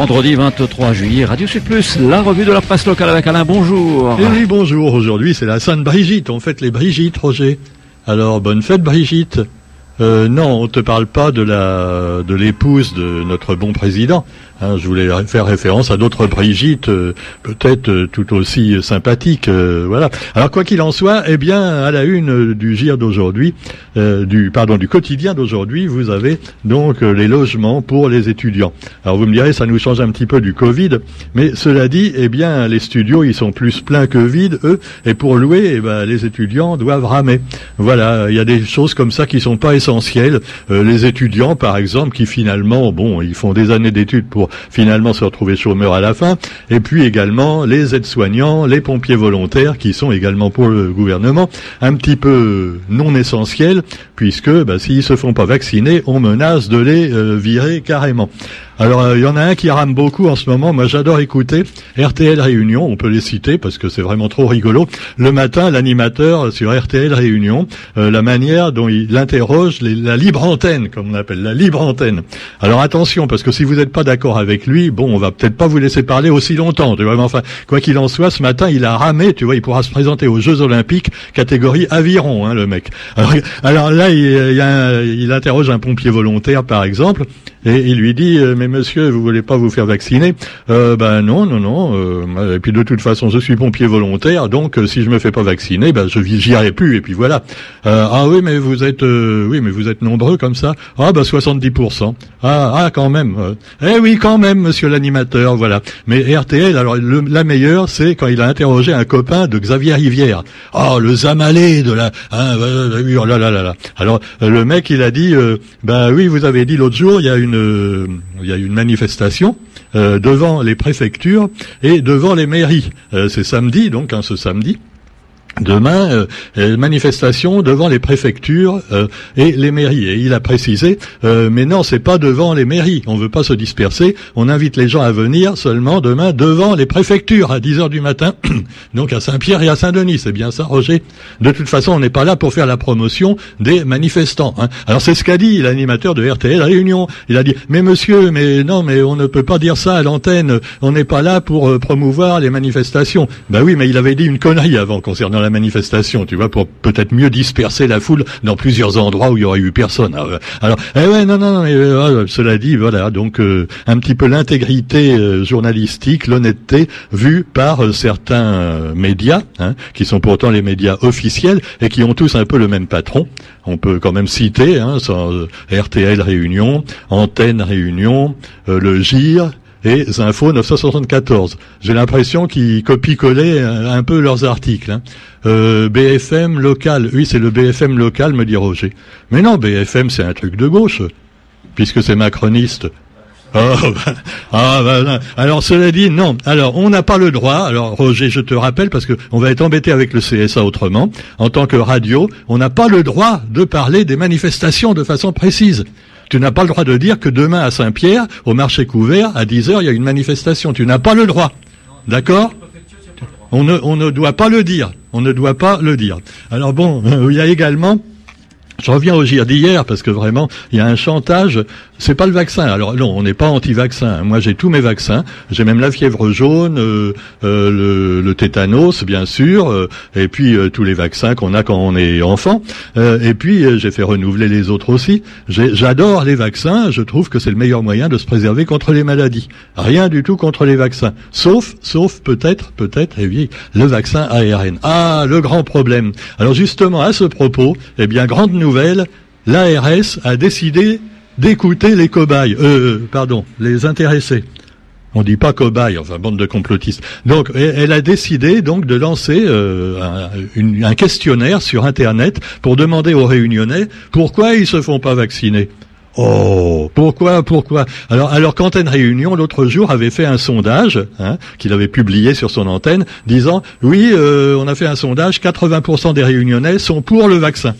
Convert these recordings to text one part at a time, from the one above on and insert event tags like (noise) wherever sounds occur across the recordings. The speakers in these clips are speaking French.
Vendredi 23 juillet, Radio Sud Plus, la revue de la presse locale avec Alain, bonjour. Eh oui, bonjour. Aujourd'hui, c'est la Sainte Brigitte. On fête les Brigitte, Roger. Alors, bonne fête, Brigitte. Euh, non, on te parle pas de la de l'épouse de notre bon président. Hein, je voulais faire référence à d'autres Brigitte, euh, peut-être euh, tout aussi sympathiques. Euh, voilà. Alors quoi qu'il en soit, eh bien, à la une du GIR d'aujourd'hui, du pardon du quotidien d'aujourd'hui, vous avez donc les logements pour les étudiants. Alors vous me direz, ça nous change un petit peu du Covid, mais cela dit, eh bien, les studios ils sont plus pleins que vides, eux, et pour louer, eh ben, les étudiants doivent ramer. Voilà, il y a des choses comme ça qui sont pas essentielles. les étudiants, par exemple, qui finalement, bon, ils font des années d'études pour finalement se retrouver chômeurs à la fin. Et puis également les aides-soignants, les pompiers volontaires qui sont également pour le gouvernement un petit peu non essentiels puisque bah, s'ils se font pas vacciner, on menace de les euh, virer carrément. Alors, euh, il y en a un qui rame beaucoup en ce moment. Moi, j'adore écouter RTL Réunion. On peut les citer parce que c'est vraiment trop rigolo. Le matin, l'animateur sur RTL Réunion, euh, la manière dont il interroge la libre antenne, comme on appelle la libre antenne. Alors attention, parce que si vous n'êtes pas d'accord avec lui, bon, on va peut-être pas vous laisser parler aussi longtemps. Tu vois, enfin, quoi qu'il en soit, ce matin, il a ramé. Tu vois, il pourra se présenter aux Jeux Olympiques catégorie aviron, hein, le mec. Alors, là, il, il interroge un pompier volontaire, par exemple, et il lui dit, euh, mais monsieur, vous voulez pas vous faire vacciner? Euh, Ben non, non, non. Euh, et puis de toute façon, je suis pompier volontaire, donc euh, si je me fais pas vacciner, ben je j'irai plus. Et puis voilà. ah oui, mais vous êtes, oui, mais vous êtes nombreux comme ça. Ah ben 70% Ah ah quand même. eh oui, quand même, monsieur l'animateur. Voilà. Mais RTL, alors la meilleure, c'est quand il a interrogé un copain de Xavier Rivière. Ah le Zamalé de la. Hein, oh là là là là. Alors le mec, il a dit, ben oui, vous avez dit l'autre jour, il y a une, il y a une manifestation euh, devant les préfectures et devant les mairies. Euh, c'est samedi, donc hein, ce samedi. Demain, euh, manifestation devant les préfectures euh, et les mairies. Et il a précisé, euh, mais non, c'est pas devant les mairies. On veut pas se disperser. On invite les gens à venir seulement demain devant les préfectures à 10 heures du matin. (clears throat) Donc à Saint-Pierre et à Saint-Denis. C'est bien ça, Roger? De toute façon, on n'est pas là pour faire la promotion des manifestants. Hein. Alors c'est ce qu'a dit l'animateur de RTL Réunion. Il a dit, mais monsieur, mais non, mais on ne peut pas dire ça à l'antenne. On n'est pas là pour promouvoir les manifestations. Ben oui, mais il avait dit une connerie avant concernant la manifestation, tu vois, pour peut-être mieux disperser la foule dans plusieurs endroits où il y aurait eu personne. Alors, alors eh ouais, non, non, non, euh, cela dit, voilà, donc euh, un petit peu l'intégrité euh, journalistique, l'honnêteté vue par certains médias, hein, qui sont pourtant les médias officiels et qui ont tous un peu le même patron. On peut quand même citer hein, RTL Réunion, Antenne Réunion, le GIR, et Zinfo 974. J'ai l'impression qu'ils copient-collaient un, peu leurs articles. Hein. Euh, BFM local, oui c'est le BFM local, me dit Roger. Mais non, BFM c'est un truc de gauche, puisque c'est macroniste. (laughs) Oh, bah, ah, bah, alors cela dit, non. Alors on n'a pas le droit. Alors Roger, je te rappelle parce que on va être embêté avec le CSA autrement. En tant que radio, on n'a pas le droit de parler des manifestations de façon précise. Tu n'as pas le droit de dire que demain à Saint-Pierre, au marché couvert, à 10 heures, il y a une manifestation. Tu n'as pas le droit. D'accord on ne, on ne doit pas le dire. On ne doit pas le dire. Alors bon, il y a également je reviens au GIR d'hier parce que vraiment, il y a un chantage. C'est pas le vaccin. Alors non, on n'est pas anti-vaccin. Moi, j'ai tous mes vaccins. J'ai même la fièvre jaune, euh, euh, le, tétanos, bien sûr, euh, et puis tous les vaccins qu'on a quand on est enfant. et puis j'ai fait renouveler les autres aussi. J'adore les vaccins. Je trouve que c'est le meilleur moyen de se préserver contre les maladies. Rien du tout contre les vaccins, sauf, sauf peut-être, peut-être, eh le vaccin ARN. Ah, le grand problème. Alors justement, à ce propos, eh bien, grande nouvelle l'ARS a décidé d'écouter les cobayes, euh, euh, pardon, les intéressés. On dit pas cobayes, enfin bande de complotistes. Donc, elle a décidé donc de lancer euh, un, questionnaire sur Internet pour demander aux Réunionnais pourquoi ils se font pas vacciner. Oh, pourquoi, pourquoi? Alors, alors qu'Antenne Réunion l'autre jour avait fait un sondage hein, qu'il avait publié sur son antenne, disant oui, on a fait un sondage, 80% des Réunionnais sont pour le vaccin.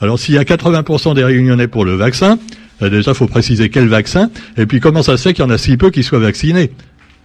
Alors s'il y a 80% des réunionnais pour le vaccin, euh, déjà il faut préciser quel vaccin, et puis comment ça se fait qu'il y en a si peu qui soient vaccinés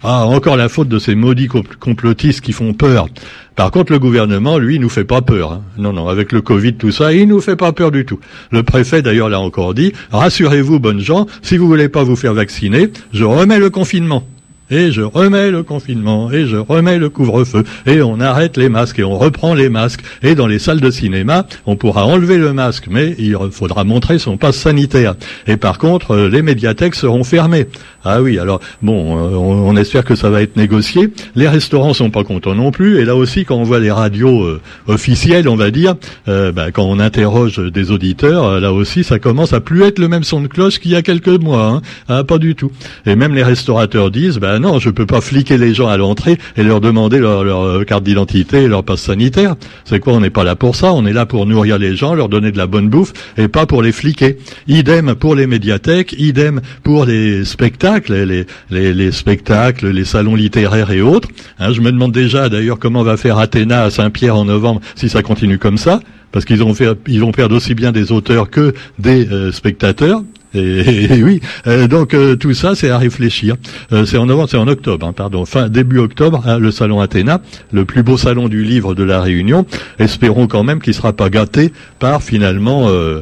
Ah, encore la faute de ces maudits complotistes qui font peur. Par contre, le gouvernement, lui, il nous fait pas peur. Hein. Non, non, avec le Covid, tout ça, il nous fait pas peur du tout. Le préfet, d'ailleurs, l'a encore dit. Rassurez-vous, bonnes gens, si vous voulez pas vous faire vacciner, je remets le confinement et je remets le confinement, et je remets le couvre-feu, et on arrête les masques, et on reprend les masques, et dans les salles de cinéma, on pourra enlever le masque, mais il faudra montrer son passe sanitaire. Et par contre, les médiathèques seront fermées. Ah oui, alors bon, euh, on, espère que ça va être négocié. Les restaurants sont pas contents non plus, et là aussi, quand on voit les radios euh, officielles, on va dire, bah, quand on interroge des auditeurs, là aussi, ça commence à plus être le même son de cloche qu'il y a quelques mois. Hein. Ah, pas du tout. Et même les restaurateurs disent, bah, non, je peux pas fliquer les gens à l'entrée et leur demander leur, euh, carte d'identité et leur passe sanitaire. C'est quoi On n'est pas là pour ça. On est là pour nourrir les gens, leur donner de la bonne bouffe et pas pour les fliquer. Idem pour les médiathèques, idem pour les spectacles, les, les, les spectacles, les salons littéraires et autres. Hein, je me demande déjà d'ailleurs comment va faire Athéna à Saint-Pierre en novembre si ça continue comme ça parce qu'ils ont fait, ils vont perdre aussi bien des auteurs que des euh, spectateurs. Et, oui, euh, donc euh, tout ça, c'est à réfléchir. Euh, c'est en novembre, c'est en octobre, hein, pardon, fin début octobre, hein, le salon Athéna, le plus beau salon du livre de la Réunion. Espérons quand même qu'il sera pas gâté par finalement, euh,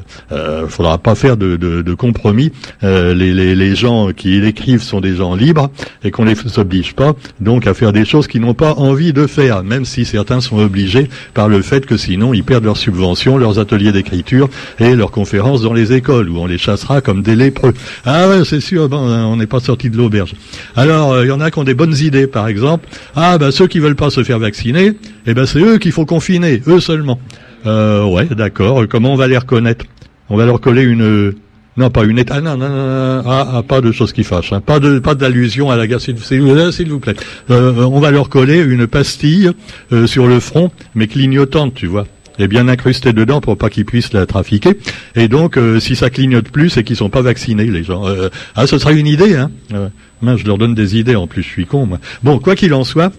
faudra pas faire de, de, de compromis. Les, les, les, gens qui l'écrivent sont des gens libres et qu'on les oblige pas donc à faire des choses qu'ils n'ont pas envie de faire, même si certains sont obligés par le fait que sinon ils perdent leurs subventions, leurs ateliers d'écriture et leurs conférences dans les écoles où on les chassera comme des lépreux. Ah ouais, c'est sûr, bon, on n'est pas sorti de l'auberge. Alors, il euh, y en a qui ont des bonnes idées, par exemple. Ah, ben ceux qui veulent pas se faire vacciner, eh ben c'est eux qu'il faut confiner, eux seulement. Euh, ouais, d'accord. Comment on va les reconnaître? On va leur coller une non, pas une état. Ah non, non, non, ah, ah, pas de choses qui fâchent. Hein. Pas de, pas d'allusion à la guerre, s'il vous plaît. Euh, on va leur coller une pastille euh, sur le front, mais clignotante, tu vois est bien incrusté dedans pour pas qu'ils puissent la trafiquer. Et donc, euh, si ça clignote plus, c'est qu'ils sont pas vaccinés, les gens. Euh, ah, ce serait une idée, hein. Euh, je leur donne des idées. En plus, je suis con. Moi. Bon, quoi qu'il en soit.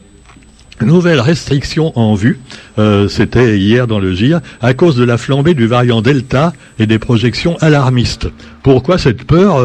Nouvelle restriction en vue, c'était hier dans le GIR, à cause de la flambée du variant Delta et des projections alarmistes. Pourquoi cette peur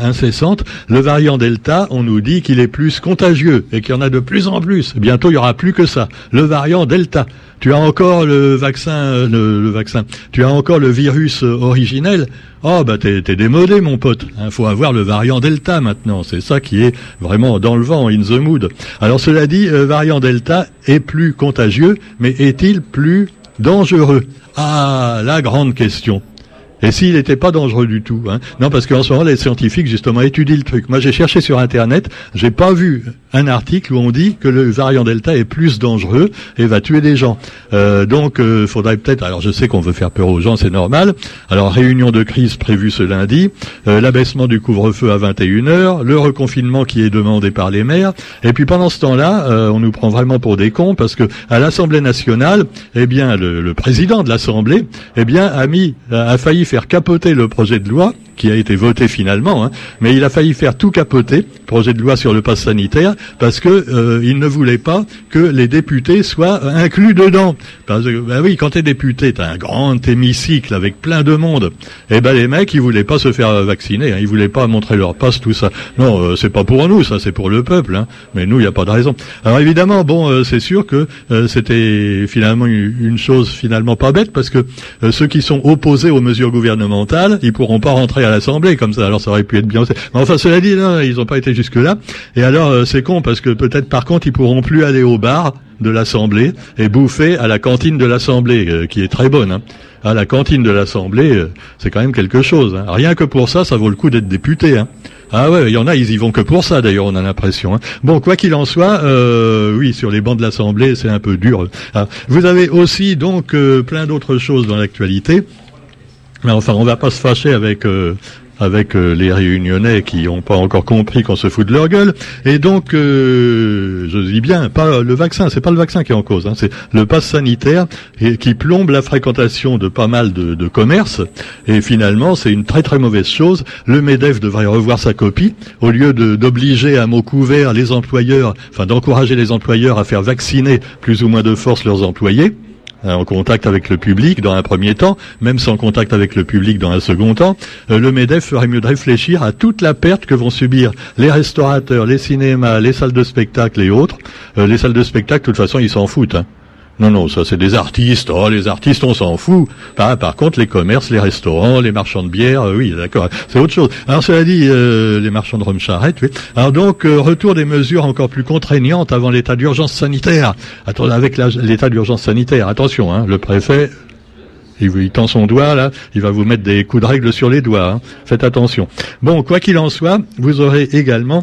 incessante? Le variant Delta, on nous dit qu'il est plus contagieux et qu'il y en a de plus en plus. Bientôt, il y aura plus que ça. Le variant Delta. Tu as encore le vaccin, le, vaccin. Tu as encore le virus originel. Oh bah t'es, démodé mon pote. Il faut avoir le variant Delta maintenant. C'est ça qui est vraiment dans le vent, in the mood. Alors cela dit, le variant Delta est plus contagieux, mais est-il plus dangereux? Ah, la grande question. Et s'il n'était pas dangereux du tout hein. Non, parce qu'en ce moment, les scientifiques, justement, étudient le truc. Moi, j'ai cherché sur Internet, j'ai pas vu un article où on dit que le variant Delta est plus dangereux et va tuer des gens. Euh, donc, euh, faudrait peut-être... Alors, je sais qu'on veut faire peur aux gens, c'est normal. Alors, réunion de crise prévue ce lundi, euh, l'abaissement du couvre-feu à 21h, le reconfinement qui est demandé par les maires. Et puis, pendant ce temps-là, euh, on nous prend vraiment pour des cons parce que à l'Assemblée nationale, eh bien, le, le président de l'Assemblée, eh bien, a mis, a failli faire capoter le projet de loi qui a été voté finalement, hein, mais il a failli faire tout capoter, projet de loi sur le pass sanitaire, parce que euh, il ne voulait pas que les députés soient inclus dedans. Parce que, ben oui, quand t'es député, t'as un grand hémicycle avec plein de monde. Et eh ben les mecs, ils voulaient pas se faire vacciner, hein, ils voulaient pas montrer leur passe, tout ça. Non, euh, c'est pas pour nous, ça, c'est pour le peuple. Hein, mais nous, il n'y a pas de raison. Alors évidemment, bon, euh, c'est sûr que c'était finalement une, chose finalement pas bête, parce que ceux qui sont opposés aux mesures gouvernementales, ils pourront pas rentrer à l'Assemblée comme ça. Alors ça aurait pu être bien. Mais enfin, cela dit, ils n'ont pas été jusque là. Et alors, euh, c'est con parce que peut-être par contre, ils pourront plus aller au bar de l'Assemblée et bouffer à la cantine de l'Assemblée, euh, qui est très bonne. Hein. À la cantine de l'Assemblée, euh, c'est quand même quelque chose. Hein. Rien que pour ça, ça vaut le coup d'être député. Hein. Ah ouais, il y en a, ils y vont que pour ça d'ailleurs, on a l'impression. Hein. Bon, quoi qu'il en soit, oui, sur les bancs de l'Assemblée, c'est un peu dur. Ah, vous avez aussi donc plein d'autres choses dans l'actualité. Mais enfin, on va pas se fâcher avec euh, avec euh, les réunionnais qui n'ont pas encore compris qu'on se fout de leur gueule. Et donc, euh, je dis bien, pas le vaccin, c'est pas le vaccin qui est en cause, hein, c'est le pass sanitaire qui plombe la fréquentation de pas mal de, de commerces. Et finalement, c'est une très très mauvaise chose. Le Medef devrait revoir sa copie au lieu d'obliger à mot couvert les employeurs, enfin d'encourager les employeurs à faire vacciner plus ou moins de force leurs employés en contact avec le public dans un premier temps, même sans contact avec le public dans un second temps, euh, le MEDEF ferait mieux de réfléchir à toute la perte que vont subir les restaurateurs, les cinémas, les salles de spectacle et autres. Euh, les salles de spectacle, de toute façon, ils s'en foutent. Hein. Non, non, ça c'est des artistes. Oh, les artistes, on s'en fout. Par, par contre, les commerces, les restaurants, les marchands de bière, euh, oui, d'accord, c'est autre chose. Alors, cela dit, euh, les marchands de rhum charrette, oui. Alors donc, euh, retour des mesures encore plus contraignantes avant l'état d'urgence sanitaire. Attendez, avec l'état d'urgence sanitaire, attention, hein, le préfet il, tend son doigt là, il va vous mettre des coups de règle sur les doigts. Hein. Faites attention. Bon, quoi qu'il en soit, vous aurez également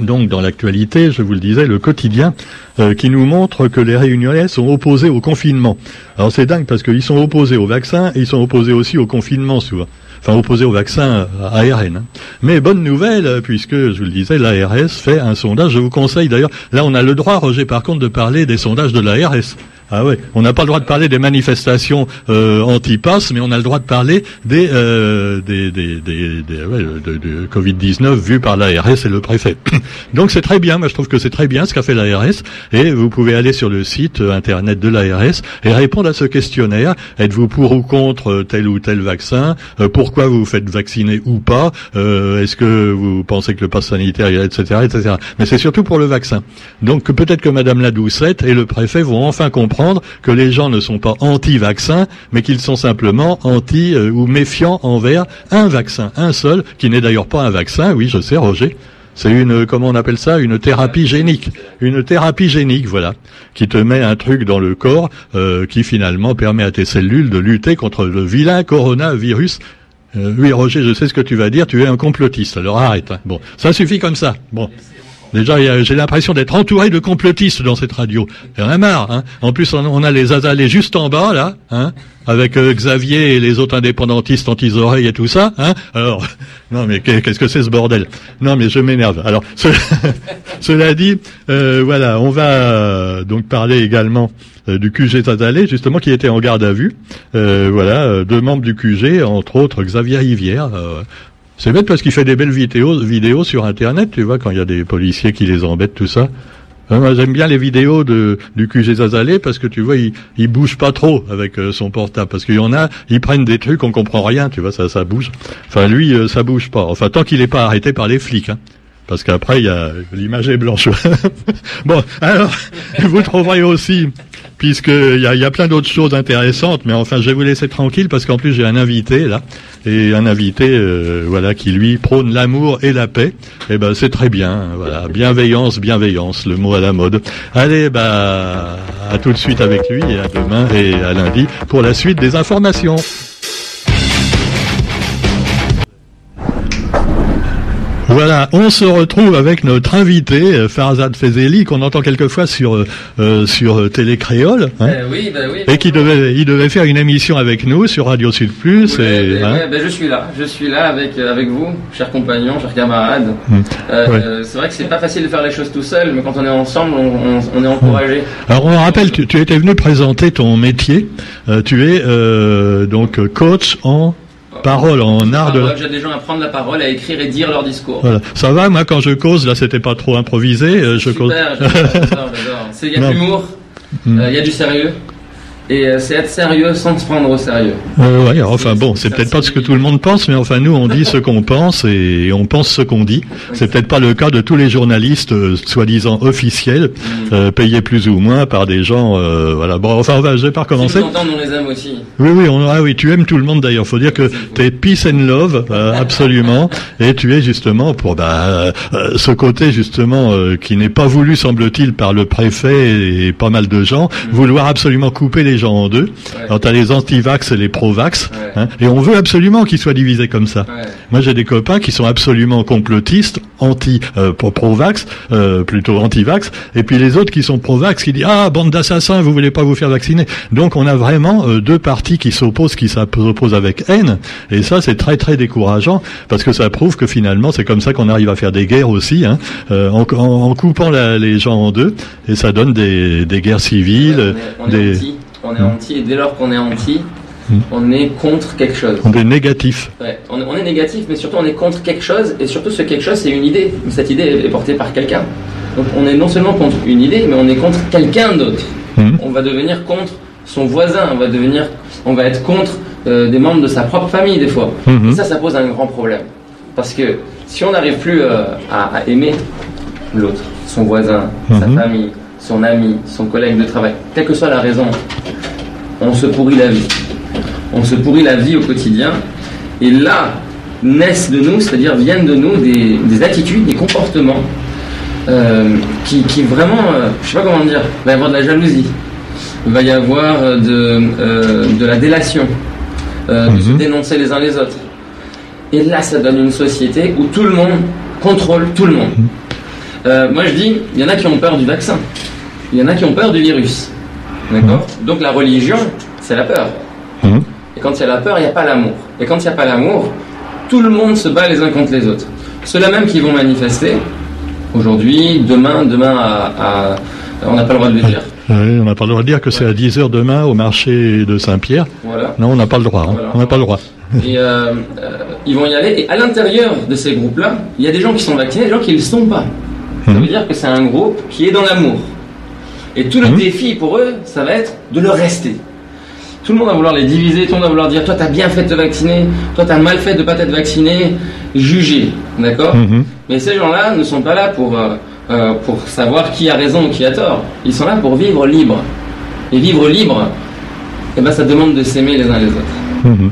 donc dans l'actualité, je vous le disais, le quotidien euh, qui nous montre que les réunionnais sont opposés au confinement. Alors c'est dingue parce qu'ils sont opposés au vaccin ils sont opposés aussi au confinement souvent. Enfin opposés au vaccin ARN. Hein. Mais bonne nouvelle, puisque je vous le disais, l'ARS fait un sondage. Je vous conseille d'ailleurs, là on a le droit, Roger, par contre, de parler des sondages de l'ARS. Ah ouais, on n'a pas le droit de parler des manifestations euh, anti-pass, mais on a le droit de parler des, euh, des, des, des, ouais, de, de Covid-19 vu par l'ARS et le préfet. (coughs) Donc c'est très bien, moi je trouve que c'est très bien ce qu'a fait l'ARS, et vous pouvez aller sur le site euh, internet de l'ARS et répondre à ce questionnaire. Êtes-vous pour ou contre euh, tel ou tel vaccin? Euh, Pourquoi vous vous faites vacciner ou pas? Est-ce que vous pensez que le pass sanitaire, etc., etc. Mais c'est surtout pour le vaccin. Donc peut-être que Madame la Doucette et le préfet vont enfin comprendre que les gens ne sont pas anti-vaccins, mais qu'ils sont simplement anti euh, ou méfiants envers un vaccin, un seul, qui n'est d'ailleurs pas un vaccin. Oui, je sais, Roger. C'est une, comment on appelle ça, une thérapie génique. Une thérapie génique, voilà, qui te met un truc dans le corps euh, qui finalement permet à tes cellules de lutter contre le vilain coronavirus. Euh, oui, Roger, je sais ce que tu vas dire. Tu es un complotiste. Alors arrête. Hein. Bon, ça suffit comme ça. Bon. Déjà, j'ai l'impression d'être entouré de complotistes dans cette radio. Il y en a marre. Hein. En plus, on, a les azalés juste en bas, là, hein, avec euh, Xavier et les autres indépendantistes anti-oreilles et tout ça. Hein. Alors, (laughs) non, mais qu'est-ce que c'est ce bordel? Non, mais je m'énerve. Alors, (laughs) cela dit, euh, voilà, on va euh, donc parler également du QG Zazalé, justement, qui était en garde à vue. voilà, deux membres du QG, entre autres Xavier Rivière, c'est bête parce qu'il fait des belles vidéos, vidéos sur Internet, tu vois, quand il y a des policiers qui les embêtent, tout ça. Hein, moi, j'aime bien les vidéos de, du QG Zazalé parce que tu vois, il, il bouge pas trop avec euh, son portable. Parce qu'il y en a, ils prennent des trucs, on comprend rien, tu vois, ça, ça bouge. Enfin, lui, euh, ça bouge pas. Enfin, tant qu'il n'est pas arrêté par les flics. Hein. Parce qu'après, il y a l'image est blanche. (laughs) bon, alors, (laughs) vous trouverez aussi puisqu'il y a, y a plein d'autres choses intéressantes, mais enfin, je vais vous laisser tranquille parce qu'en plus j'ai un invité là, et un invité, euh, voilà, qui lui prône l'amour et la paix. Eh ben, c'est très bien, voilà, bienveillance, bienveillance, le mot à la mode. Allez, bah, à tout de suite avec lui et à demain et à lundi pour la suite des informations. Voilà, on se retrouve avec notre invité euh, Farzad Fezeli qu'on entend quelquefois sur euh, euh sur Télé Créole, hein, oui, bah oui, et qui devait il devait faire une émission avec nous sur Radio Sud Plus. et, hein. ben, je suis là, je suis là avec avec vous, chers compagnons, chers camarades. Hum. c'est vrai que c'est pas facile de faire les choses tout seul, mais quand on est ensemble, on, on, est encouragé. Alors on rappelle, tu, tu étais venu présenter ton métier. tu es donc coach en parole, en art de. J'aide des gens à prendre la parole, à écrire et dire leur discours. Voilà. Ça va, moi, quand je cause, là, c'était pas trop improvisé. Euh, je Super, j'adore, Il y a de l'humour, hmm. euh, il y a du sérieux. Et euh, c'est être sérieux sans se prendre au sérieux. Euh, ouais, enfin bon, c'est peut-être pas ce que tout le monde pense, mais enfin nous on dit ce qu'on pense et on pense ce qu'on dit. C'est peut-être pas le cas de tous les journalistes euh, soi-disant officiels, euh, payés plus ou moins par des gens. Voilà. Bon, enfin, je vais pas recommencer. Si on les aime aussi. Oui, oui, on, ah oui, tu aimes tout le monde d'ailleurs. Faut dire que tu es peace and love, absolument, et tu es justement pour bah, ce côté justement qui n'est pas voulu semble-t-il par le préfet et pas mal de gens, vouloir absolument couper les gens en deux. Alors tu as les anti-vax et les pro-vax. Hein, et on veut absolument qu'ils soient divisés comme ça. Moi j'ai des copains qui sont absolument complotistes, anti euh, pro-vax, euh, plutôt anti-vax, et puis les autres qui sont pro-vax qui disent ah bande d'assassins, vous voulez pas vous faire vacciner. Donc on a vraiment euh, deux partis qui s'opposent, qui s'opposent avec haine, et ça c'est très très décourageant parce que ça prouve que finalement c'est comme ça qu'on arrive à faire des guerres aussi, hein, en, coupant les gens en deux, et ça donne des, guerres civiles, des on est hmm. anti, et dès lors qu'on est anti, hmm. on est contre quelque chose. On est négatif. on, est négatif, mais surtout on est contre quelque chose, et surtout ce quelque chose, c'est une idée. Cette idée est portée par quelqu'un. Donc on est non seulement contre une idée, mais on est contre quelqu'un d'autre. Hmm. On va devenir contre son voisin, on va devenir, on va être contre euh, des membres de sa propre famille des fois. Mhm. Et ça, ça pose un grand problème. Parce que si on n'arrive plus euh, à, à aimer l'autre, son voisin, sa famille, son ami, son collègue de travail, quelle que soit la raison, on se pourrit la vie. On se pourrit la vie au quotidien. Et là, naissent de nous, c'est-à-dire viennent de nous des, des attitudes, des comportements euh, qui, qui vraiment, euh, je sais pas comment dire, va y avoir de la jalousie, il va y avoir euh, de, euh, de la délation, de se Mhm. dénoncer les uns les autres. Et là, ça donne une société où tout le monde contrôle tout le monde. Euh, moi, je dis, il y en a qui ont peur du vaccin, il y en a qui ont peur du virus. D'accord Donc la religion, c'est la peur. Mhm. Et quand il y a la peur, il n'y a pas l'amour. Et quand il n'y a pas l'amour, tout le monde se bat les uns contre les autres. Ceux-là même qui vont manifester, aujourd'hui, demain, demain à, à- on n'a pas le droit de le dire. Oui, on n'a pas le droit de dire que c'est à 10h demain au marché de Saint-Pierre. Voilà. Non, on n'a pas le droit. hein. Voilà. On n'a pas le droit. Et euh, euh, ils vont y aller. Et à l'intérieur de ces groupes-là, il y a des gens qui sont vaccinés, des gens qui ne le sont pas. Ça Mhm. veut dire que c'est un groupe qui est dans l'amour. Et tout le Mhm. défi pour eux, ça va être de le rester. Tout le monde va vouloir les diviser, tout le monde va vouloir dire toi t'as bien fait de te vacciner, toi t'as mal fait de pas t'être vacciné, juger, d'accord Mhm. Mais ces gens-là ne sont pas là pour, euh, euh, pour savoir qui a raison ou qui a tort. Ils sont là pour vivre libre. Et vivre libre, eh ben, ça demande de s'aimer les uns les autres. Mhm.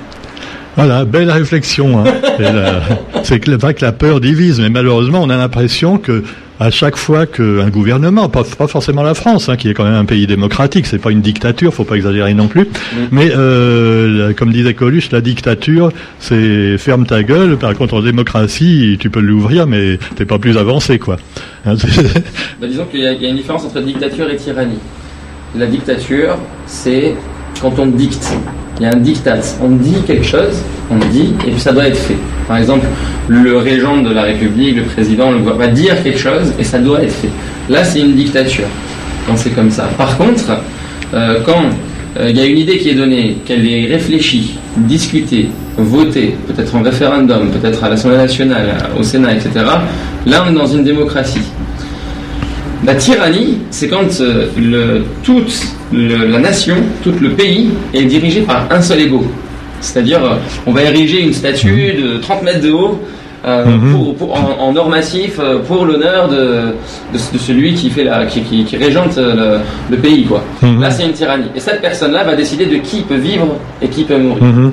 Voilà, belle réflexion. hein. (laughs) C'est vrai que la peur divise, mais malheureusement, on a l'impression que à chaque fois qu'un gouvernement, pas, pas forcément la France, hein, qui est quand même un pays démocratique, c'est pas une dictature, faut pas exagérer non plus, mais euh, comme disait Coluche, la dictature, c'est ferme ta gueule. Par contre, en démocratie, tu peux l'ouvrir, mais t'es pas plus avancé, quoi. (laughs) Hein, Bah, disons qu'il y, y a une différence entre dictature et tyrannie. La dictature, c'est quand on dicte. Il y a un diktat. On dit quelque chose, on dit, et puis ça doit être fait. Par exemple, le régent de la République, le président, le va dire quelque chose, et ça doit être fait. Là, c'est une dictature, quand c'est comme ça. Par contre, euh, quand euh, il y a une idée qui est donnée, qu'elle est réfléchie, discutée, votée, peut-être en référendum, peut-être à l'Assemblée nationale, au Sénat, etc., là, on est dans une démocratie. La tyrannie, c'est quand euh, le, toute le- la nation, tout le pays est dirigé par un seul ego. C'est-à-dire, euh, on va ériger une statue de 30 mètres de haut euh, Mhm. pour, pour- en, en or massif euh, pour l'honneur de, de, de celui qui, fait la, qui, qui, qui régente le, le pays. Quoi. Mhm. Là, c'est une tyrannie. Et cette personne-là va décider de qui peut vivre et qui peut mourir. Mhm.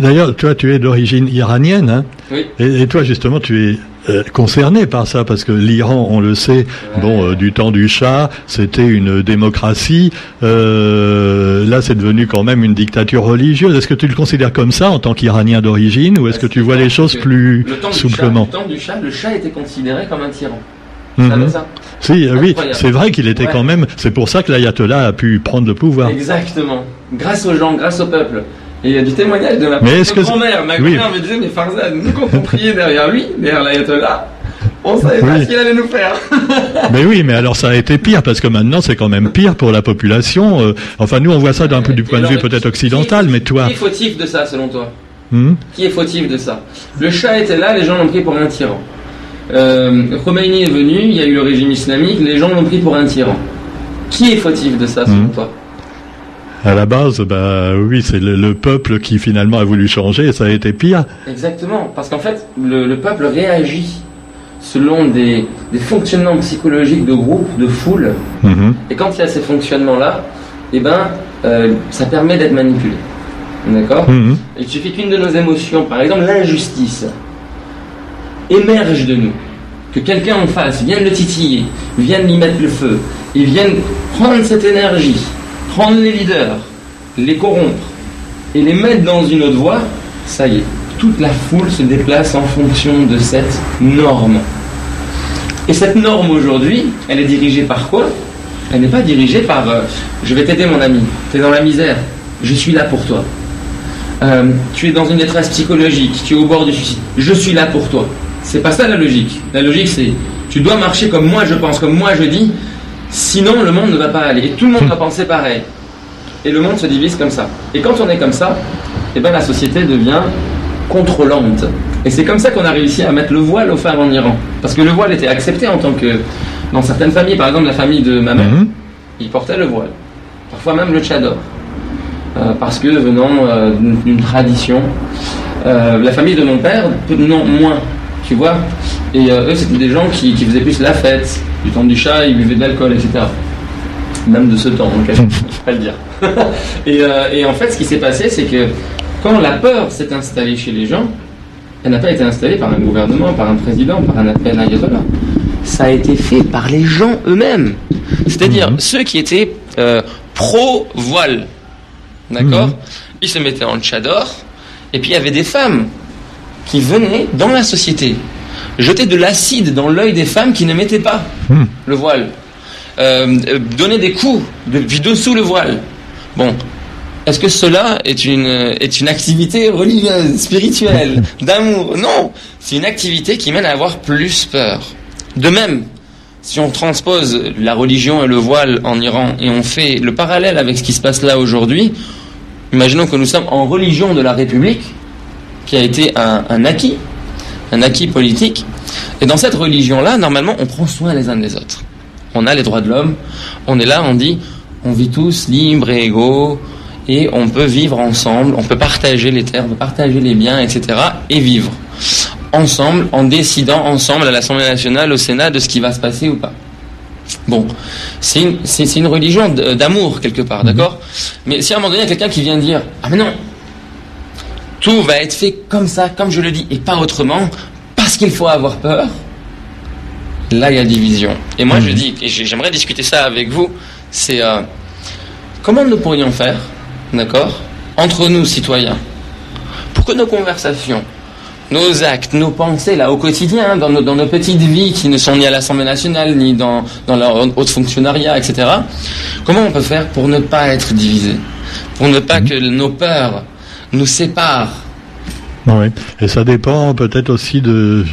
D'ailleurs, toi, tu es d'origine iranienne, hein Oui. Et, et toi, justement, tu es euh, concerné par ça parce que l'Iran, on le sait, bon, euh, du temps du Shah, c'était une démocratie. Euh, là, c'est devenu quand même une dictature religieuse. Est-ce que tu le considères comme ça en tant qu'Iranien d'origine, ou est-ce que tu vois les choses plus le souplement Shah, le temps du Shah, le Shah était considéré comme un tyran. Savez ça Si, euh, oui, c'est vrai qu'il était Ouais. quand même. C'est pour ça que l'ayatollah a pu prendre le pouvoir. Exactement. Grâce aux gens, grâce au peuple. Et il y a du témoignage de ma grand-mère. Ma oui. grand-mère me disait, mais Farzad, nous quand on priait derrière lui, derrière l'ayatollah, on savait pas ce qu'il allait nous faire. (laughs) Mais oui, mais alors ça a été pire parce que maintenant c'est quand même pire pour la population. Euh, enfin, nous on voit ça d'un peu du point de vue peut-être occidental, mais toi, Qui est fautif de ça, selon toi hmm Qui est fautif de ça Le Shah était là, les gens l'ont pris pour un tyran. Euh, Khomeini est venu, il y a eu le régime islamique, les gens l'ont pris pour un tyran. Qui est fautif de ça, selon Mhm. toi à la base, bah oui, c'est le, le peuple qui finalement a voulu changer et ça a été pire. Exactement, parce qu'en fait, le, le peuple réagit selon des, des fonctionnements psychologiques de groupe, de foule, Mhm. et quand il y a ces fonctionnements-là, eh ben, euh, ça permet d'être manipulé. D'accord Mhm. Il suffit qu'une de nos émotions, par exemple l'injustice, émerge de nous. Que quelqu'un en face vienne le titiller, vienne lui mettre le feu, et vienne prendre cette énergie, prendre les leaders, les corrompre, et les mettre dans une autre voie, ça y est, toute la foule se déplace en fonction de cette norme. Et cette norme aujourd'hui, elle est dirigée par quoi? Elle n'est pas dirigée par euh, je vais t'aider mon ami, tu es dans la misère, je suis là pour toi. Euh, tu es dans une détresse psychologique, tu es au bord du suicide, je suis là pour toi. C'est pas ça la logique. La logique c'est tu dois marcher comme moi je pense, comme moi je dis, sinon le monde ne va pas aller. Et tout le monde va penser pareil. Et le monde se divise comme ça. Et quand on est comme ça, eh ben la société devient contrôlante. Et c'est comme ça qu'on a réussi à mettre le voile aux femmes en Iran. Parce que le voile était accepté en tant que. Dans certaines familles, par exemple la famille de ma mère, Mhm. ils portaient le voile. parfois même le tchador. Euh, parce que venant euh, d'une tradition, euh, la famille de mon père, non, moins, tu vois. Et eux, c'était des gens qui, qui faisaient plus la fête, du temps du chat, ils buvaient de l'alcool, etc. Même de ce temps, donc je ne peux pas le dire. (laughs) et, euh, et en fait, ce qui s'est passé, c'est que quand la peur s'est installée chez les gens, elle n'a pas été installée par un gouvernement, par un président, par un appel ayatollah. Ça a été fait par les gens eux-mêmes. C'est-à-dire ceux qui étaient euh, pro-voile. D'accord Ils se mettaient en tchador. Et puis il y avait des femmes qui venaient dans la société jeter de l'acide dans l'œil des femmes qui ne mettaient pas Hmm. le voile. Euh, euh, donner des coups depuis dessous le voile. Bon, est-ce que cela est une, est une activité religieuse, spirituelle, (laughs) d'amour? Non, c'est une activité qui mène à avoir plus peur. De même, si on transpose la religion et le voile en Iran et on fait le parallèle avec ce qui se passe là aujourd'hui, imaginons que nous sommes en religion de la République, qui a été un, un acquis, un acquis politique, et dans cette religion-là, normalement, on prend soin les uns des autres. On a les droits de l'homme, on est là, on dit, on vit tous libres et égaux, et on peut vivre ensemble, on peut partager les terres, on peut partager les biens, etc., et vivre ensemble en décidant ensemble à l'Assemblée nationale, au Sénat, de ce qui va se passer ou pas. Bon, c'est une, religion d'amour quelque part, d'accord? Mais si à un moment donné, il y a quelqu'un qui vient dire Ah, mais non, tout va être fait comme ça, comme je le dis, et pas autrement, parce qu'il faut avoir peur, là il y a division. Et moi je dis, et j'ai- j'aimerais discuter ça avec vous, c'est euh, comment nous pourrions faire, d'accord, entre nous citoyens, pour que nos conversations, nos actes, nos pensées là au quotidien, hein, dans nos, dans nos petites vies qui ne sont ni à l'Assemblée nationale, ni dans, dans leur haute fonctionnariat, etc., comment on peut faire pour ne pas être divisés? Pour ne pas que nos peurs nous séparent Oui. Et ça dépend peut-être aussi de,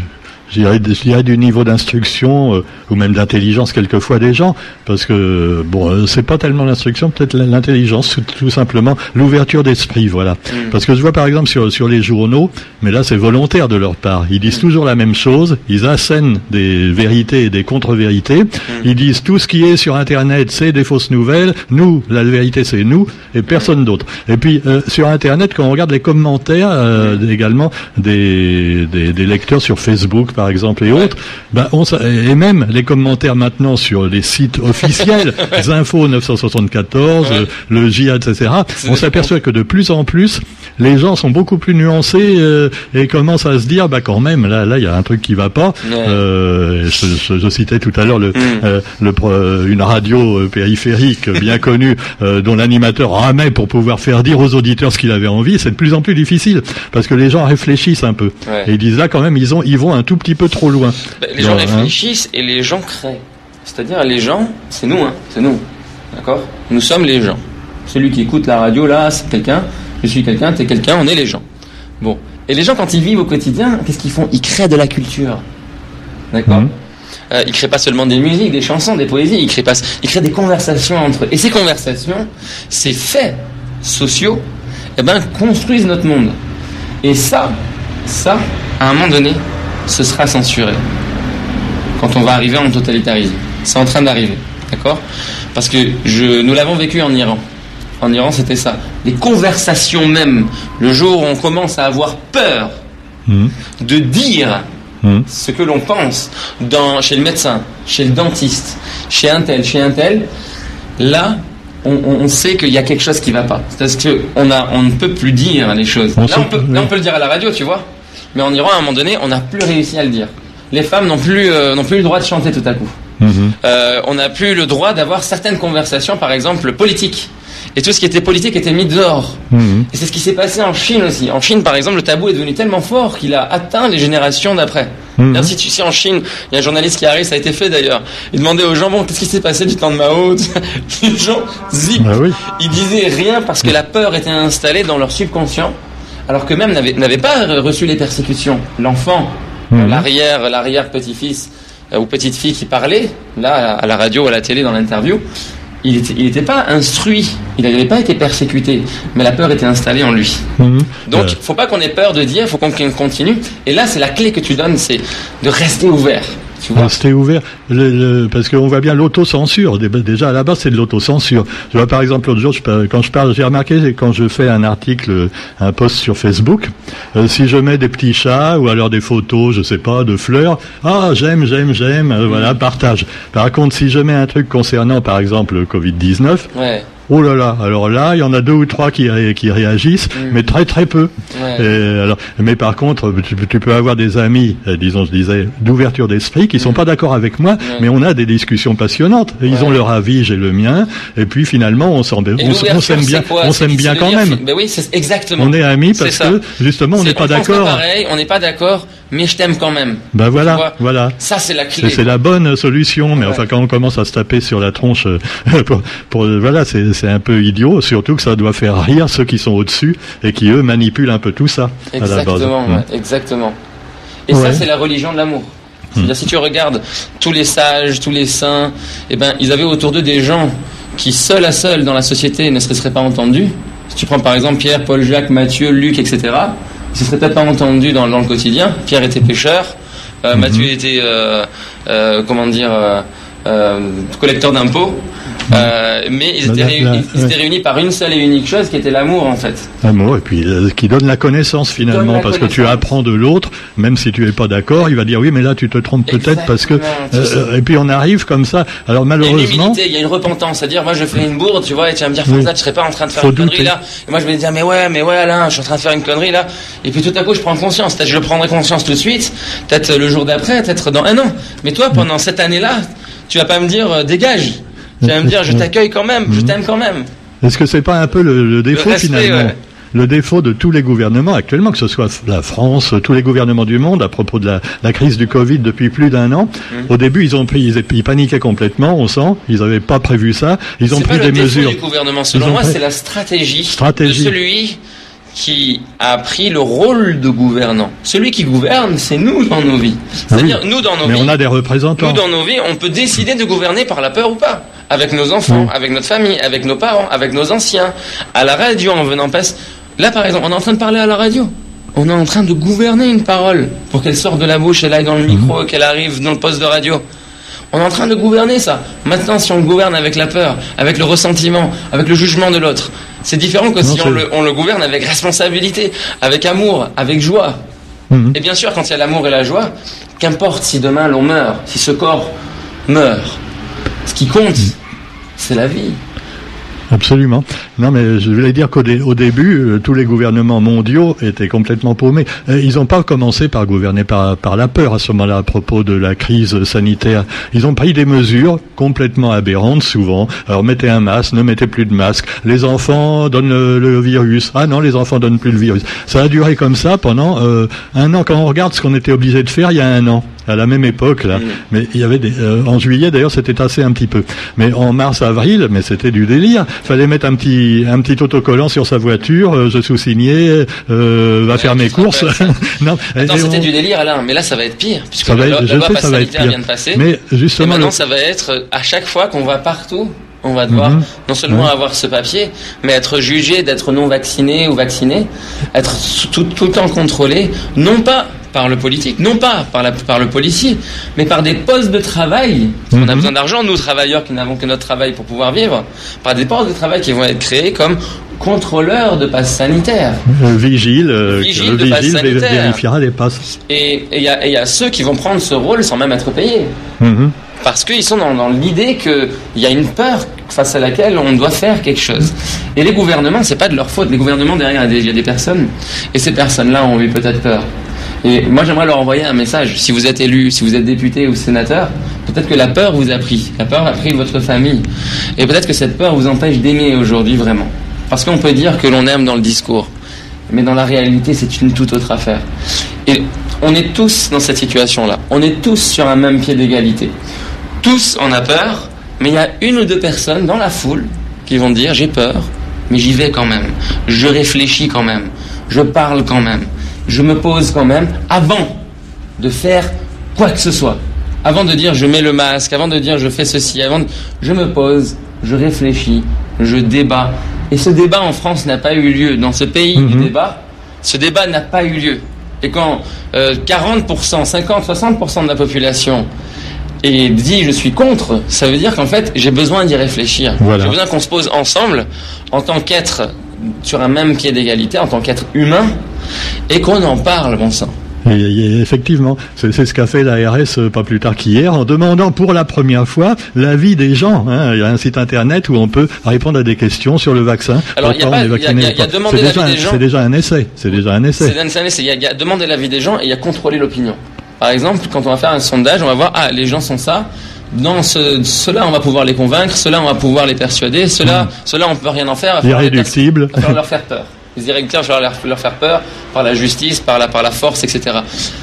je dirais, de- je dirais du niveau d'instruction euh, ou même d'intelligence quelquefois des gens, parce que bon, euh, c'est pas tellement l'instruction, peut-être l'intelligence, tout, tout simplement l'ouverture d'esprit, voilà. Parce que je vois par exemple sur sur les journaux, mais là c'est volontaire de leur part, ils disent toujours la même chose, ils assènent des vérités et des contre-vérités, ils disent tout ce qui est sur Internet c'est des fausses nouvelles, nous la vérité c'est nous et personne d'autre. Et puis euh, sur Internet quand on regarde les commentaires euh, également des, des des lecteurs sur Facebook par exemple et autres, ben on et même les commentaires maintenant sur les sites officiels, (laughs) Info 974, Ouais. euh, le Jihad, etc. On s'aperçoit que de plus en plus, les gens sont beaucoup plus nuancés euh, et commencent à se dire, bah quand même, là, là, il y a un truc qui va pas. Euh, je, je- je citais tout à l'heure le, Mm. euh, le une radio périphérique bien (laughs) connue dont l'animateur ramait pour pouvoir faire dire aux auditeurs ce qu'il avait envie. C'est de plus en plus difficile parce que les gens réfléchissent un peu Ouais. et ils disent là quand même, ils ont, ils vont un tout petit peu trop loin. Ben, les gens hein. réfléchissent et les gens créent. C'est-à-dire les gens, c'est nous, hein, c'est nous. D'accord? Nous sommes les gens. Celui qui écoute la radio là, c'est quelqu'un. Je suis quelqu'un, t'es quelqu'un, on est les gens. Bon. Et les gens, quand ils vivent au quotidien, qu'est-ce qu'ils font? Ils créent de la culture. D'accord? Mhm. Euh, Ils créent pas seulement des musiques, des chansons, des poésies. Ils créent pas. Ils créent des conversations entre eux. Et ces conversations, ces faits sociaux, eh ben construisent notre monde. Et ça, ça, à un moment donné, ce sera censuré quand on va arriver en totalitarisme. C'est en train d'arriver, d'accord? Parce que je, nous l'avons vécu en Iran. En Iran, c'était ça. Les conversations même, le jour où on commence à avoir peur Mhm. de dire Mhm. ce que l'on pense dans, chez le médecin, chez le dentiste, chez un tel, chez un tel, là, on, sait qu'il y a quelque chose qui va pas. C'est parce que on, ne peut plus dire les choses. On Là sait- on, peut, là, on peut le dire à la radio, tu vois. Mais en Iran, à un moment donné, on n'a plus réussi à le dire. Les femmes n'ont plus, euh, n'ont plus le droit de chanter tout à coup. Mhm. Euh, on n'a plus le droit d'avoir certaines conversations, par exemple politiques. Et tout ce qui était politique était mis dehors. Mhm. Et c'est ce qui s'est passé en Chine aussi. En Chine, par exemple, le tabou est devenu tellement fort qu'il a atteint les générations d'après. D'ailleurs, Si tu sais, en Chine, il y a un journaliste qui arrive, ça a été fait d'ailleurs. Il demandait aux gens, bon, qu'est-ce qui s'est passé du temps de Mao (laughs) Les gens, zip. Ah oui. Ils disaient rien parce que la peur était installée dans leur subconscient, alors que même n'avaient n'avaient pas reçu les persécutions. L'enfant, Mhm. l'arrière, l'arrière petit-fils euh, ou petite-fille qui parlait, là, à la radio, à la télé, dans l'interview, il n'était il était pas instruit, il n'avait pas été persécuté, mais la peur était installée en lui. Mhm. Donc, Euh, faut pas qu'on ait peur de dire, faut qu'on continue. Et là, c'est la clé que tu donnes, c'est de rester ouvert. Rester ouvert, le- le- parce qu'on voit bien l'autocensure. Dé- Déjà à la base, c'est de l'autocensure. Je vois par exemple l'autre jour, je quand je parle, j'ai remarqué quand je fais un article, un post sur Facebook, euh, si je mets des petits chats ou alors des photos, je sais pas, de fleurs, ah j'aime, j'aime, j'aime, euh, voilà, partage. Par contre, si je mets un truc concernant par exemple le Covid 19, Ouais, oh là là, alors là, il y en a deux ou trois qui, ré- qui réagissent, mais très très peu. ouais. Et alors, mais par contre, tu, tu peux avoir des amis, euh, disons, je disais, d'ouverture d'esprit, qui sont pas d'accord avec moi, mais on a des discussions passionnantes. Ils Ouais. ont leur avis, j'ai le mien, et puis finalement, on s'aime bien, quoi? on s'aime bien quand même. Ben oui, c'est exactement. On est amis parce que justement, on n'est pas d'accord. on n'est pas d'accord, mais je t'aime quand même. Ben voilà, voilà. Ça, c'est la clé. c'est la bonne solution, mais Ouais. enfin quand on commence à se taper sur la tronche, euh, (laughs) pour, pour- voilà, c'est un peu idiot. Surtout que ça doit faire rire ceux qui sont au-dessus et qui eux manipulent un peu tout ça à la base. Exactement, ouais, exactement. Et Ouais. ça, c'est la religion de l'amour. C'est-à-dire, si tu regardes tous les sages, tous les saints, eh ben, ils avaient autour d'eux des gens qui, seuls à seuls dans la société, ne se seraient pas entendus. Si tu prends par exemple Pierre, Paul, Jacques, Matthieu, Luc, etc., ils ne seraient peut-être pas entendus dans, dans le quotidien. Pierre était pêcheur, euh, était, euh, euh, comment dire, euh, euh, collecteur d'impôts. Euh, mais ils étaient, Là, là, réunis, là, ils étaient ouais. réunis par une seule et unique chose qui était l'amour en fait. Amour, et puis euh, qui donne la connaissance finalement, parce que tu apprends de l'autre, même si tu es pas d'accord, il va dire oui, mais là tu te trompes peut-être parce que. Ça. euh, et puis on arrive comme ça. Alors Il y a une malheureusement, humilité, il y a une repentance, c'est-à-dire moi je fais une bourde, tu vois, et tu vas me dire Oui. Fonza, tu serais pas en train de faire Faut une connerie là. Et moi je vais dire mais ouais, mais ouais Alain, je suis en train de faire une connerie là. Et puis tout à coup je prends conscience, peut-être je prendrai conscience tout de suite, peut-être le jour d'après, peut-être dans un an. Mais toi pendant cette année-là, tu vas pas me dire euh, dégage. Tu vas me dire je t'accueille quand même, je t'aime quand même. est-ce que c'est pas un peu le, le défaut respect, finalement ouais. le défaut de tous les gouvernements actuellement, que ce soit la France, tous les gouvernements du monde, à propos de la, la crise du Covid depuis plus d'un an. Mmh. Au début, ils ont pris, ils, ils paniquaient complètement, on sent, ils n'avaient pas prévu ça. Ils ont pris pas le des défaut mesures. du gouvernement, selon moi, pris- c'est la stratégie, Stratégie. de celui qui a pris le rôle de gouvernant. Celui qui gouverne, c'est nous dans nos vies. C'est-à-dire, Ah oui. nous dans nos Mais vies. on a des représentants. Nous, dans nos vies, on peut décider de gouverner par la peur ou pas. Avec nos enfants, avec notre famille, avec nos parents, avec nos anciens. À la radio, en venant passer. Là, par exemple, on est en train de parler à la radio. On est en train de gouverner une parole pour qu'elle sorte de la bouche, elle aille dans le micro, qu'elle arrive dans le poste de radio. On est en train de gouverner ça. Maintenant, si on le gouverne avec la peur, avec le ressentiment, avec le jugement de l'autre, c'est différent que Non, si on le, on le gouverne avec responsabilité, avec amour, avec joie. Mhm. Et bien sûr, quand il y a l'amour et la joie, qu'importe si demain l'on meurt, si ce corps meurt, ce qui compte, c'est la vie. Absolument. Non, mais je voulais dire qu'au dé- au début, euh, tous les gouvernements mondiaux étaient complètement paumés. Euh, ils n'ont pas commencé par gouverner par, la peur à ce moment-là à propos de la crise sanitaire. Ils ont pris des mesures complètement aberrantes souvent. Alors mettez un masque, ne mettez plus de masque. Les enfants donnent le, le virus. Ah non, les enfants donnent plus le virus. Ça a duré comme ça pendant euh, un an. Quand on regarde ce qu'on était obligé de faire il y a un an, à la même époque là, Mm. mais il y avait des, euh, en juillet d'ailleurs c'était assez un petit peu. Mais en mars avril, mais c'était du délire. Fallait mettre un petit un petit autocollant sur sa voiture, euh, je sous-signais, euh, va Ouais, faire mes courses. (laughs) non, et c'était on- du délire, Alain, mais là, ça va être pire, puisque ça va être- la je sais, ça va être sanitaire pire. vient de passer. Mais et justement, maintenant, le- ça va être, euh, à chaque fois qu'on va partout, on va devoir Mhm. non seulement Ouais. avoir ce papier, mais être jugé d'être non vacciné ou vacciné, être tout, tout le temps contrôlé, non pas par le politique, non pas par, la, par le policier, mais par des postes de travail. On a Mhm. besoin d'argent, nous travailleurs qui n'avons que notre travail pour pouvoir vivre, par des postes de travail qui vont être créés comme contrôleurs de passe sanitaire. euh, vigile, euh, Vigile le passe vigile sanitaire. vérifiera les passes. Et il y, a- et il y a ceux qui vont prendre ce rôle sans même être payés. Mhm. Parce qu'ils sont dans, l'idée qu'il y a une peur face à laquelle on doit faire quelque chose. Et les gouvernements, c'est pas de leur faute. Les gouvernements, derrière, il y a des personnes. Et ces personnes-là ont eu peut-être peur. Et moi, j'aimerais leur envoyer un message. Si vous êtes élu, si vous êtes député ou sénateur, peut-être que la peur vous a pris. La peur a pris votre famille. Et peut-être que cette peur vous empêche d'aimer aujourd'hui vraiment. Parce qu'on peut dire que l'on aime dans le discours. Mais dans la réalité, c'est une toute autre affaire. Et on est tous dans cette situation-là. On est tous sur un même pied d'égalité. Tous on a peur, mais il y a une ou deux personnes dans la foule qui vont dire j'ai peur, mais j'y vais quand même. Je réfléchis quand même. Je parle quand même. Je me pose quand même avant de faire quoi que ce soit. Avant de dire je mets le masque, avant de dire je fais ceci, avant de... je me pose, je réfléchis, je débat. Et ce débat en France n'a pas eu lieu. Dans ce pays du Mhm. débat, ce débat n'a pas eu lieu. Et quand euh, 40%, 50, 60% de la population et dit je suis contre, ça veut dire qu'en fait j'ai besoin d'y réfléchir. Voilà. J'ai besoin qu'on se pose ensemble en tant qu'être sur un même pied d'égalité, en tant qu'être humain, et qu'on en parle, bon sang. Et, et effectivement, c'est ce qu'a fait l'ARS euh, pas plus tard qu'hier en demandant pour la première fois l'avis des gens. hein. Il y a un site internet où on peut répondre à des questions sur le vaccin. Alors, il y a pas- y y y l'avis un- des gens. c'est déjà un essai. C'est déjà un essai. C'est c'est- c'est- il y a demander l'avis des gens et il y a contrôler l'opinion. Par exemple, quand on va faire un sondage, on va voir, ah, les gens sont ça. Dans ce, ceux-là, on va pouvoir les convaincre. Ceux-là, on va pouvoir les persuader. Ceux-là, ceux-là, on peut rien en faire. Irréductible. il va leur faire peur. Les irréductibles, il va falloir leur, leur faire peur par la justice, par la, par la force, etc.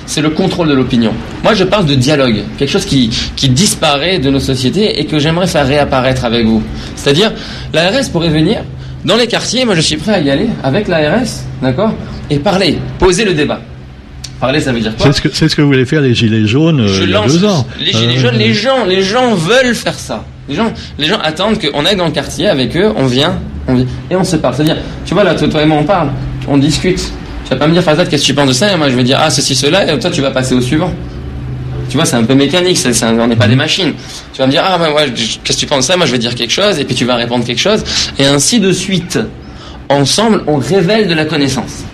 C'est le contrôle de l'opinion. Moi, je parle de dialogue. Quelque chose qui, qui disparaît de nos sociétés et que j'aimerais faire réapparaître avec vous. C'est-à-dire, l'ARS pourrait venir dans les quartiers. Moi, je suis prêt à y aller avec l'ARS, d'accord Et parler, poser le débat. Parler, ça veut dire quoi C'est ce que c'est ce que voulaient faire les gilets jaunes euh, il y a lance deux ans. les gilets Euh, jaunes, les gens, les gens veulent faire ça. Les gens, les gens attendent qu'on aille dans le quartier avec eux, on vient, on vient et on se parle. C'est-à-dire, tu vois là, toi, et moi on parle, on discute. Tu vas pas me dire Fazad, qu'est-ce que tu penses de ça? Et moi je vais dire ah ceci cela et toi tu vas passer au suivant. Tu vois, c'est un peu mécanique, un- on n'est pas des machines. Tu vas me dire ah ben, ouais, je- qu'est-ce que tu penses de ça? Moi je vais dire quelque chose et puis tu vas répondre quelque chose et ainsi de suite. Ensemble, on révèle de la connaissance.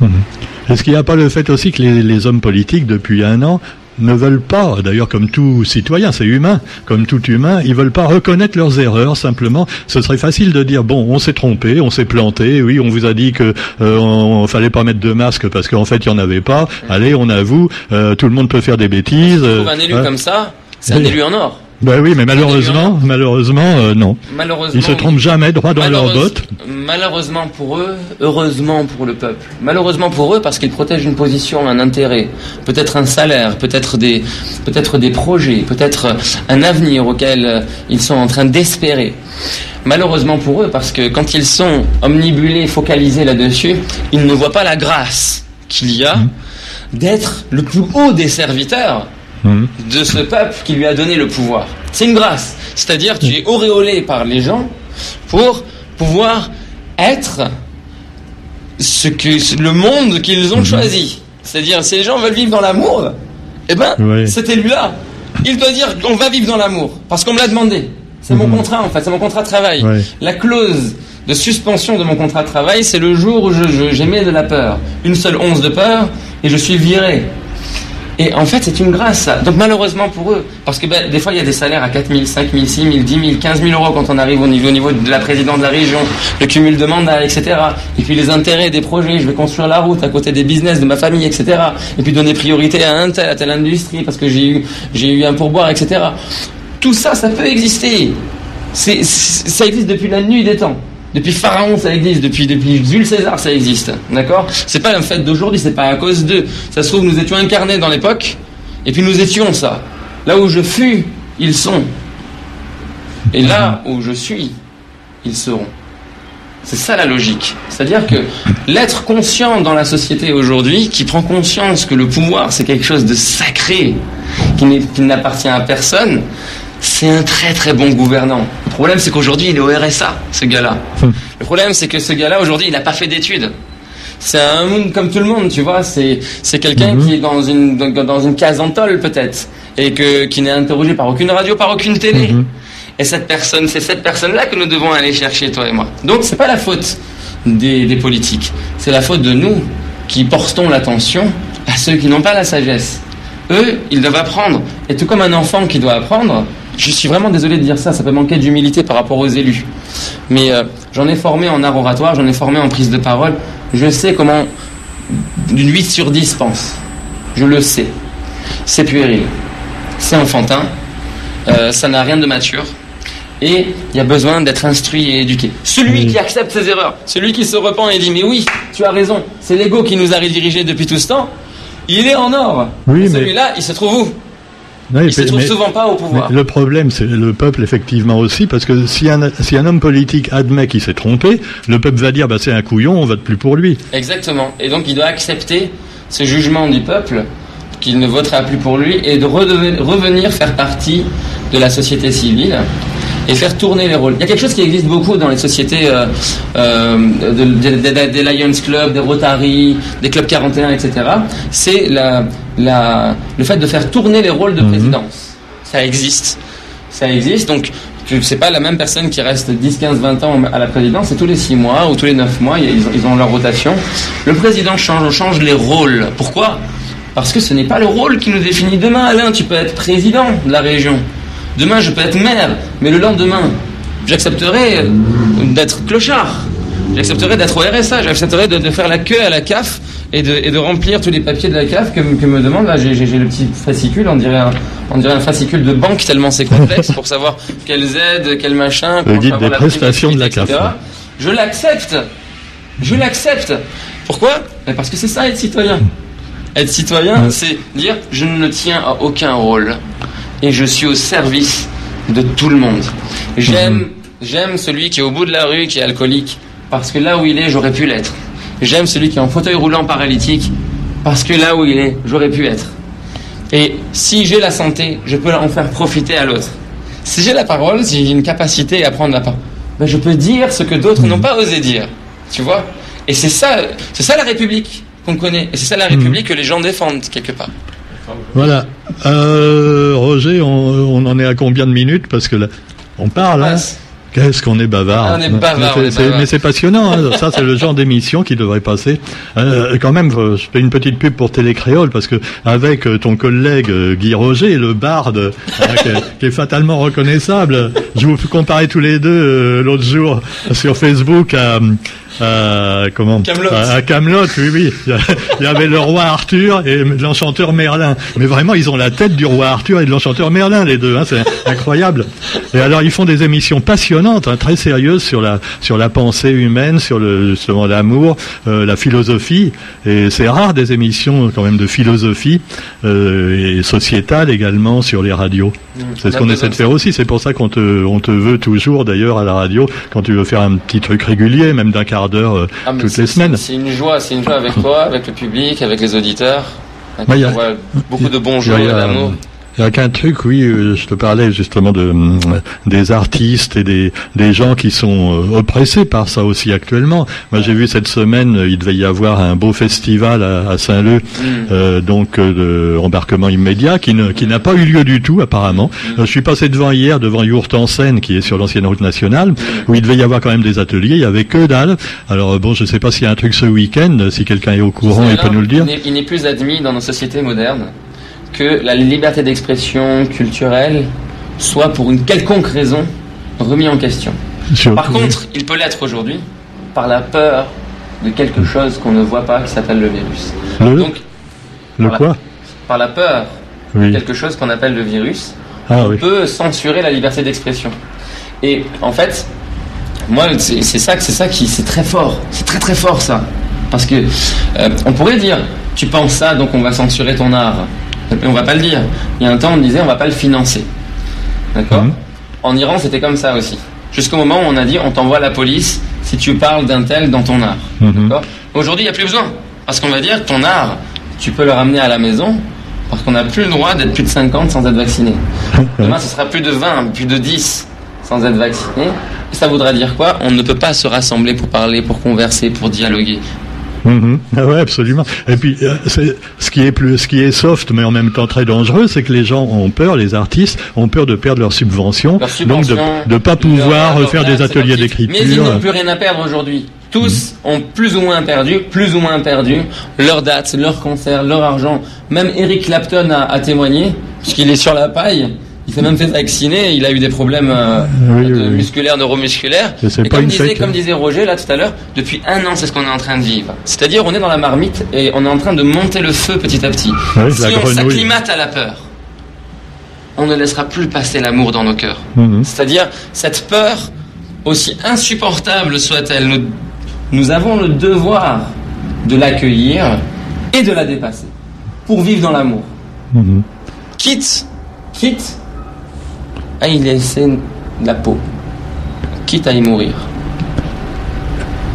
Est-ce qu'il n'y a pas le fait aussi que les, les hommes politiques, depuis un an, ne veulent pas, d'ailleurs comme tout citoyen, c'est humain, comme tout humain, ils veulent pas reconnaître leurs erreurs simplement. Ce serait facile de dire bon, on s'est trompé, on s'est planté, oui, on vous a dit que euh, on, fallait pas mettre de masque parce qu'en fait il y en avait pas. Allez, on avoue, euh, tout le monde peut faire des bêtises. Je euh, trouve un élu hein. comme ça, c'est un élu en or. Ben oui, mais malheureusement, malheureusement, euh, non. Malheureusement, Ils se trompent jamais droit dans leurs Malheureuse- bottes. Malheureusement pour eux, heureusement pour le peuple. Malheureusement pour eux parce qu'ils protègent une position, un intérêt, peut-être un salaire, peut-être des, peut-être des projets, peut-être un avenir auquel euh, ils sont en train d'espérer. Malheureusement pour eux parce que quand ils sont omnibulés, focalisés là-dessus, ils ne voient pas la grâce qu'il y a d'être le plus haut des serviteurs Mhm. de ce peuple qui lui a donné le pouvoir. C'est une grâce. C'est-à-dire tu es auréolé par les gens pour pouvoir être ce que le monde qu'ils ont choisi. C'est-à-dire si les gens veulent vivre dans l'amour, eh ben Oui. cet élu-là, il doit dire qu'on va vivre dans l'amour parce qu'on me l'a demandé. C'est mon contrat en fait, c'est mon contrat de travail. La clause de suspension de mon contrat de travail, c'est le jour où je, je- j'émets de la peur. Une seule once de peur et je suis viré. Et en fait, c'est une grâce. Donc, malheureusement pour eux, parce que ben, des fois, il y a des salaires à 4 000, 5 000, 6 000, 10 000, 15 000 euros quand on arrive au niveau, au niveau de la présidente de la région, le cumul de mandats, etc. Et puis les intérêts des projets, je vais construire la route à côté des business de ma famille, etc. Et puis donner priorité à un tel, à telle industrie, parce que j'ai eu, j'ai eu un pourboire, etc. Tout ça, ça peut exister. C'est- ça existe depuis la nuit des temps. Depuis Pharaon, ça existe. Depuis, depuis Jules César, ça existe. D'accord? C'est pas un fait d'aujourd'hui, c'est pas à cause d'eux. Ça se trouve, nous étions incarnés dans l'époque, et puis nous étions ça. Là où je fus, ils sont. Et là où je suis, ils seront. C'est ça la logique. C'est-à-dire que l'être conscient dans la société aujourd'hui, qui prend conscience que le pouvoir c'est quelque chose de sacré, qui n'appartient à personne, c'est un très très bon gouvernant. Le problème c'est qu'aujourd'hui il est au RSA, ce gars-là. Le problème c'est que ce gars-là aujourd'hui il n'a pas fait d'études. C'est un monde comme tout le monde, tu vois. C'est c'est quelqu'un qui est dans une dans, dans une case en tôle peut-être et que qui n'est interrogé par aucune radio, par aucune télé. Et cette personne, c'est cette personne-là que nous devons aller chercher, toi et moi. Donc, c'est pas la faute des, des politiques. C'est la faute de nous qui portons l'attention à ceux qui n'ont pas la sagesse. Eux, ils doivent apprendre. Et tout comme un enfant qui doit apprendre, je suis vraiment désolé de dire ça, ça peut manquer d'humilité par rapport aux élus. Mais euh, j'en ai formé en art oratoire, j'en ai formé en prise de parole. Je sais comment d'une 8 sur 10 pense. Je le sais. C'est puéril. C'est enfantin. Euh, ça n'a rien de mature. Et il y a besoin d'être instruit et éduqué. Celui Oui. qui accepte ses erreurs, celui qui se repent et dit Mais oui, tu as raison, c'est l'ego qui nous a redirigés depuis tout ce temps, il est en or. Oui, mais- Celui-là, il se trouve où? Il se souvent pas au pouvoir. Le problème, c'est le peuple, effectivement, aussi, parce que si un, si un homme politique admet qu'il s'est trompé, le peuple va dire, bah, c'est un couillon, on vote plus pour lui. Exactement. Et donc il doit accepter ce jugement du peuple qu'il ne votera plus pour lui et de revenir faire partie de la société civile et faire tourner les rôles. Il y a quelque chose qui existe beaucoup dans les sociétés euh, euh, de- de- de- des Lions Club, des Rotary, des Clubs 41, etc. C'est la, la, le fait de faire tourner les rôles de présidence. Ça existe. Ça existe, donc je sais pas la même personne qui reste 10, 15, 20 ans à la présidence, c'est tous les 6 mois ou tous les 9 mois, ils ont, ils ont leur rotation. Le président change, on change les rôles. Pourquoi? Parce que ce n'est pas le rôle qui nous définit. Demain, Alain, tu peux être président de la région. Demain, je peux être maire, mais le lendemain, j'accepterai euh, d'être clochard. J'accepterai d'être au RSA, j'accepterai de, de faire la queue à la CAF et de, et de remplir tous les papiers de la CAF que, que me demande. Là, j'ai le petit fascicule, on dirait, un, on dirait un fascicule de banque tellement c'est complexe pour savoir quelles aides, quel machin. comment guide des prestations de la CAF, etc. Je l'accepte. Je l'accepte. Pourquoi? Ben Parce que c'est ça être citoyen. Être citoyen, c'est dire je ne tiens à aucun rôle et je suis au service de tout le monde. J'aime, j'aime celui qui est au bout de la rue, qui est alcoolique, parce que là où il est, j'aurais pu l'être. J'aime celui qui est en fauteuil roulant paralytique, parce que là où il est, j'aurais pu être. Et si j'ai la santé, je peux en faire profiter à l'autre. Si j'ai la parole, si j'ai une capacité à prendre la parole, ben je peux dire ce que d'autres n'ont pas osé dire. Tu vois? Et c'est ça, c'est ça la République qu'on connaît. Et c'est ça la République que les gens défendent quelque part. Voilà. Euh, Roger, on, on en est à combien de minutes? Parce que là, on parle, hein. Qu'est-ce qu'on est bavard. Ah, on est bavard, Mais c'est- bavard. Passionnant. hein. Ça, c'est le genre d'émission qui devrait passer. Euh, quand même, euh, je fais une petite pub pour Télécréole parce que avec euh, ton collègue Guy Roger, le barde, hein, qui, est, qui est fatalement reconnaissable. Je vous comparais tous les deux euh, l'autre jour sur Facebook à, à comment? À Camelot. Oui, oui. Il y avait le roi Arthur et l'enchanteur Merlin. Mais vraiment, ils ont la tête du roi Arthur et de l'enchanteur Merlin, les deux. Hein, c'est incroyable. Et alors, ils font des émissions passionnantes, hein, très sérieuses sur la sur la pensée humaine, sur le justement l'amour, euh, la philosophie. Et c'est rare des émissions quand même de philosophie euh, et sociétale également sur les radios. C'est ce On a qu'on essaie de faire aussi. C'est pour ça qu'on te on te veut toujours d'ailleurs à la radio quand tu veux faire un petit truc régulier, même d'un quart d'heure euh, Ah, toutes les semaines. C'est une joie, c'est une joie avec toi, avec le public, avec les auditeurs. Ouais, y a- On voit beaucoup de bonjour Il y et a- d'amour. Il y a qu'un truc, oui, euh, je te parlais justement de hum, des artistes et des des gens qui sont euh, oppressés par ça aussi actuellement. Moi, j'ai vu cette semaine, euh, il devait y avoir un beau festival à, à Saint-Leu, Mm. euh, donc euh, de embarquement immédiat, qui ne qui n'a pas eu lieu du tout apparemment. Mm. Euh, je suis passé devant hier devant Yourte en Seine, qui est sur l'ancienne route nationale, où il devait y avoir quand même des ateliers. Il y avait que dalle. Alors euh, bon, je sais pas s'il y a un truc ce week-end. Si quelqu'un est au courant, il peut nous le dire. Il n'est plus admis dans nos sociétés modernes que la liberté d'expression culturelle soit pour une quelconque raison remis en question. Par contre, il peut l'être aujourd'hui par la peur de quelque chose qu'on ne voit pas qui s'appelle le virus. le, Donc, le voilà. quoi par la peur de Oui. quelque chose qu'on appelle le virus, Ah on oui. peut censurer la liberté d'expression. Et en fait, moi, c'est ça, c'est ça qui, c'est très fort, c'est très très fort ça, parce que euh, on pourrait dire, tu penses ça, donc on va censurer ton art, on va pas le dire. Il y a un temps, on disait, on va pas le financer, d'accord Mhm. En Iran, c'était comme ça aussi, jusqu'au moment où on a dit, on t'envoie la police si tu parles d'un tel dans ton art, Mhm. Aujourd'hui, il n'y a plus besoin, parce qu'on va dire, ton art, tu peux le ramener à la maison. Parce qu'on n'a plus le droit d'être plus de 50 sans être vacciné. Demain, ce sera plus de 20, plus de 10 sans être vacciné. Et ça voudra dire quoi? On ne peut pas se rassembler pour parler, pour converser, pour dialoguer. Mhm. Ah ouais, absolument. Et puis, euh, ce qui est plus, ce qui est soft, mais en même temps très dangereux, c'est que les gens ont peur, les artistes ont peur de perdre leurs subventions, Leurs donc subventions, de ne pas pouvoir leur- leur faire des ateliers leur titre. Mais ils d'écriture. n'ont plus rien à perdre aujourd'hui. Tous ont plus ou moins perdu, plus ou moins perdu leur date, leur concert, leur argent. Même Eric Clapton a, a témoigné, puisqu'il est sur la paille. Il s'est même fait vacciner, il a eu des problèmes euh, Oui, de oui, oui. musculaires, neuromusculaires. Et comme disait, hein. disait Roger là tout à l'heure, depuis un an, c'est ce qu'on est en train de vivre. C'est-à-dire, on est dans la marmite et on est en train de monter le feu petit à petit. Oui, si on s'acclimate à la peur, on ne laissera plus passer l'amour dans nos cœurs. Mhm. C'est-à-dire, cette peur, aussi insupportable soit-elle, nous, nous avons le devoir de l'accueillir et de la dépasser pour vivre dans l'amour. Mhm. Quitte, quitte à y laisser la peau, quitte à y mourir.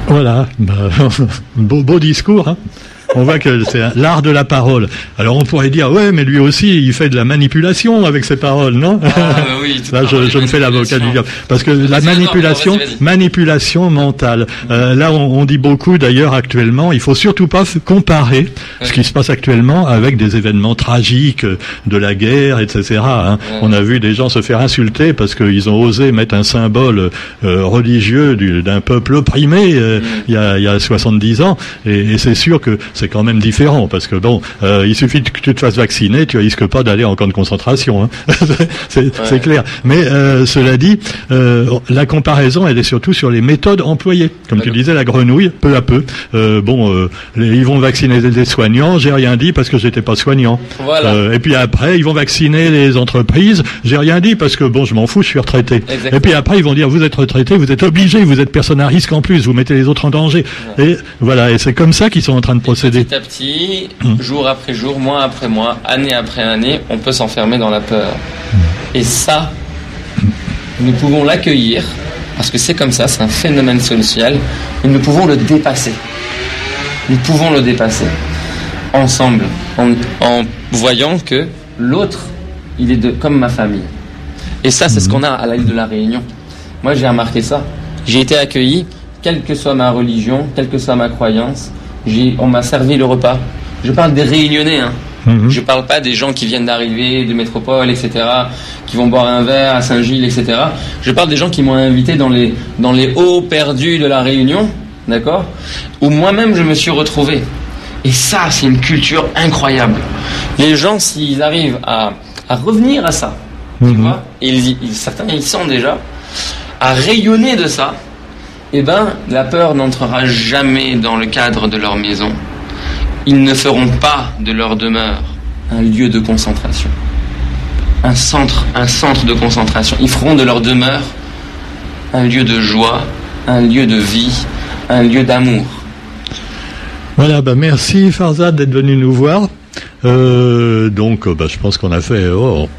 Voilà, bah, (laughs) beau, beau discours. Hein. On voit que c'est l'art de la parole. Alors on pourrait dire, ouais, mais lui aussi, il fait de la manipulation avec ses paroles, non Ah, bah oui, (laughs) Là, je, je me fais l'avocat du diable. Parce que la manipulation, manipulation mentale. Euh, là, on, on dit beaucoup d'ailleurs actuellement, il faut surtout pas comparer ce qui se passe actuellement avec des événements tragiques euh, de la guerre, etc. hein. Ouais. On a vu des gens se faire insulter parce qu'ils ont osé mettre un symbole euh, religieux du- d'un peuple opprimé euh, Mm. il, y a, il y a 70 ans. Et, et c'est sûr que c'est quand même différent parce que bon, euh, il suffit que tu te fasses vacciner, tu risques pas d'aller en camp de concentration. Hein. (laughs) c'est clair. Mais euh, cela dit, euh, la comparaison, elle est surtout sur les méthodes employées. Comme tu disais, la grenouille, peu à peu. Bon, les- ils vont vacciner des soignants. J'ai rien dit parce que j'étais pas soignant. Voilà. Et puis après, ils vont vacciner les entreprises. J'ai rien dit parce que bon, je m'en fous, je suis retraité. Exactement. Et puis après, ils vont dire vous êtes retraité, vous êtes obligé, vous êtes personne à risque en plus, vous mettez les autres en danger. Et voilà, et c'est comme ça qu'ils sont en train de procéder. Petit à petit, Mm. jour après jour, mois après mois, année après année, on peut s'enfermer dans la peur. Mm. Et ça, nous pouvons l'accueillir, parce que c'est comme ça, c'est un phénomène social, et nous pouvons le dépasser. Nous pouvons le dépasser. Ensemble, en, en voyant que l'autre, il est de, comme ma famille. Et ça, c'est ce qu'on a à l'île de la Réunion. Moi, j'ai remarqué ça. J'ai été accueilli, quelle que soit ma religion, quelle que soit ma croyance. On m'a servi le repas. Je parle des Réunionnais, hein. Mhm. Je parle pas des gens qui viennent d'arriver, de métropole, etc., qui vont boire un verre à Saint-Gilles, etc. Je parle des gens qui m'ont invité dans les, dans les hauts perdus de la Réunion, d'accord Où moi-même je me suis retrouvé. Et ça, c'est une culture incroyable. Les gens, s'ils arrivent à, à revenir à ça, tu Mhm. vois, et ils, y- ils- certains y sont déjà, à rayonner de ça, eh ben, la peur n'entrera jamais dans le cadre de leur maison. Ils ne feront pas de leur demeure un lieu de concentration. Un centre, un centre de concentration. Ils feront de leur demeure un lieu de joie, un lieu de vie, un lieu d'amour. Voilà, bah merci Farzad d'être venu nous voir. Euh, donc, bah, je pense qu'on a fait, oh,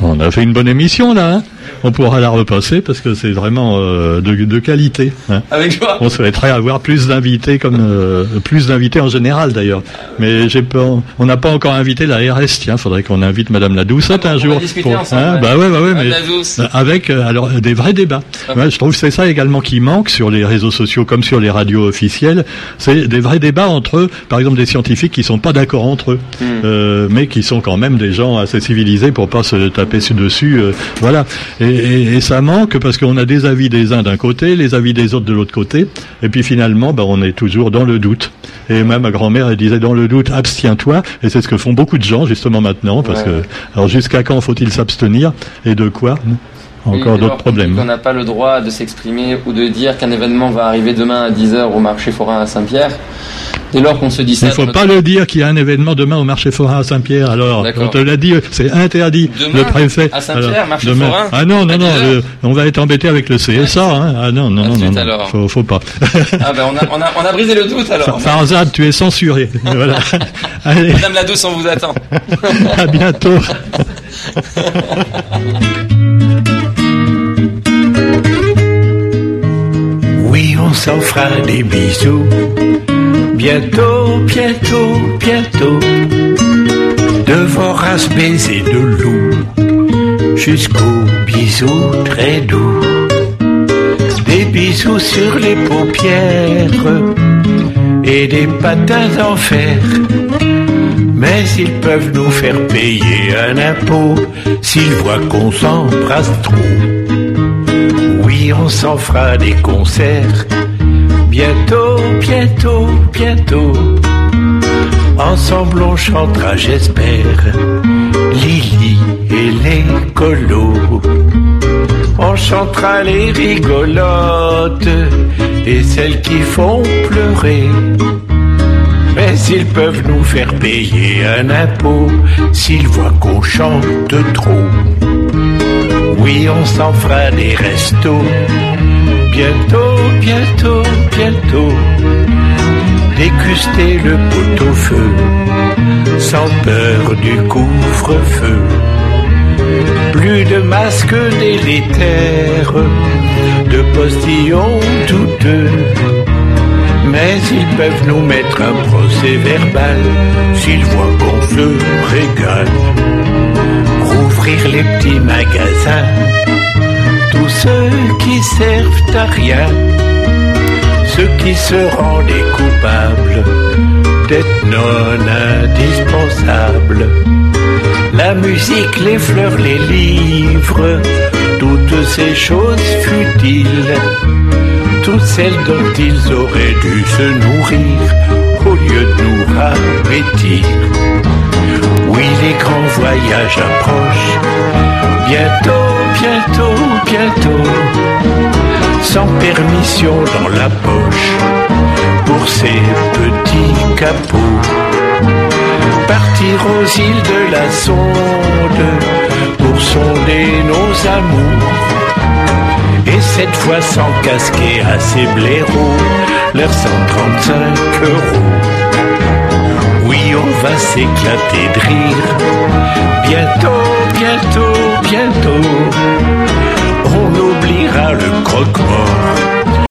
on a fait une bonne émission là. hein. On pourra la repasser parce que c'est vraiment euh, de, de qualité. hein. Avec joie. On souhaiterait avoir plus d'invités, comme euh, plus d'invités en général d'ailleurs. Mais j'ai pas, on n'a pas encore invité la RS. Tiens, faudrait qu'on invite Madame la Doucette Ah, un on va jour. ensemble, hein, ouais. bah ouais, bah ouais, mais euh, avec euh, alors des vrais débats. Ah. Ouais, je trouve que c'est ça également qui manque sur les réseaux sociaux comme sur les radios officielles. C'est des vrais débats entre eux, par exemple des scientifiques qui sont pas d'accord entre eux, Hmm. euh, mais qui sont quand même des gens assez civilisés pour pas se taper su- dessus. euh, voilà. Et, et- et ça manque parce qu'on a des avis des uns d'un côté, les avis des autres de l'autre côté, et puis finalement, bah, on est toujours dans le doute. Et même ma grand-mère, elle disait dans le doute, abstiens-toi. Et c'est ce que font beaucoup de gens justement maintenant, parce Ouais. que alors jusqu'à quand faut-il s'abstenir? Et de quoi? Encore d'autres problèmes. qu'on n'a pas le droit de s'exprimer ou de dire qu'un événement va arriver demain à 10h au marché forain à Saint-Pierre. Dès lors qu'on se dit ça. Il faut dans pas le dire qu'il y a un événement demain au marché forain à Saint-Pierre. Alors, on te l'a dit, c'est interdit. Demain, le préfet. à Saint-Pierre, marché demain- forain, Ah non, non, non, 10 heures. le- on va être embêté avec le CSA. Hein. Ah non, non, À non, non, non. alors. Faut, faut pas. (laughs) Ah ben on a, on, a, on a brisé le doute alors. Farzad, tu es censuré. (laughs) voilà. (laughs) Allez, Madame la douce, on vous attend. à bientôt. Oui, on s'en fera des bisous. Bientôt, bientôt, bientôt. De voraces baisers de loup. Jusqu'aux bisous très doux. Des bisous sur les paupières. Et des patins en fer. Mais ils peuvent nous faire payer un impôt s'ils voient qu'on s'embrasse trop. Oui, on s'en fera des concerts. Bientôt, bientôt, bientôt. Ensemble on chantera, j'espère. Lily et les colos. On chantera les rigolotes et celles qui font pleurer. Mais ils peuvent nous faire payer un impôt s'ils voient qu'on chante trop. Oui, on s'en fera des restos. Bientôt, bientôt, bientôt. Déguster le pot-au-feu. Sans peur du couvre-feu. Plus de masques délétères. De postillons douteux. Mais mais ils peuvent nous mettre un procès verbal s'ils voient qu'on se régale. Les petits magasins, tous ceux qui servent à rien, ceux qui se rendent coupables d'être non indispensables. La musique, les fleurs, les livres, toutes ces choses futiles toutes celles dont ils auraient dû se nourrir au lieu de nous appétir. Oui, les grands voyages approchent, bientôt, bientôt, bientôt, sans permission dans la poche, pour ces petits capots. Partir aux îles de la sonde, pour sonder nos amours. Et cette fois sans casquer à ces blaireaux, leurs 135 euros. Va s'éclater de rire. Bientôt, bientôt, bientôt, on oubliera le croque-mort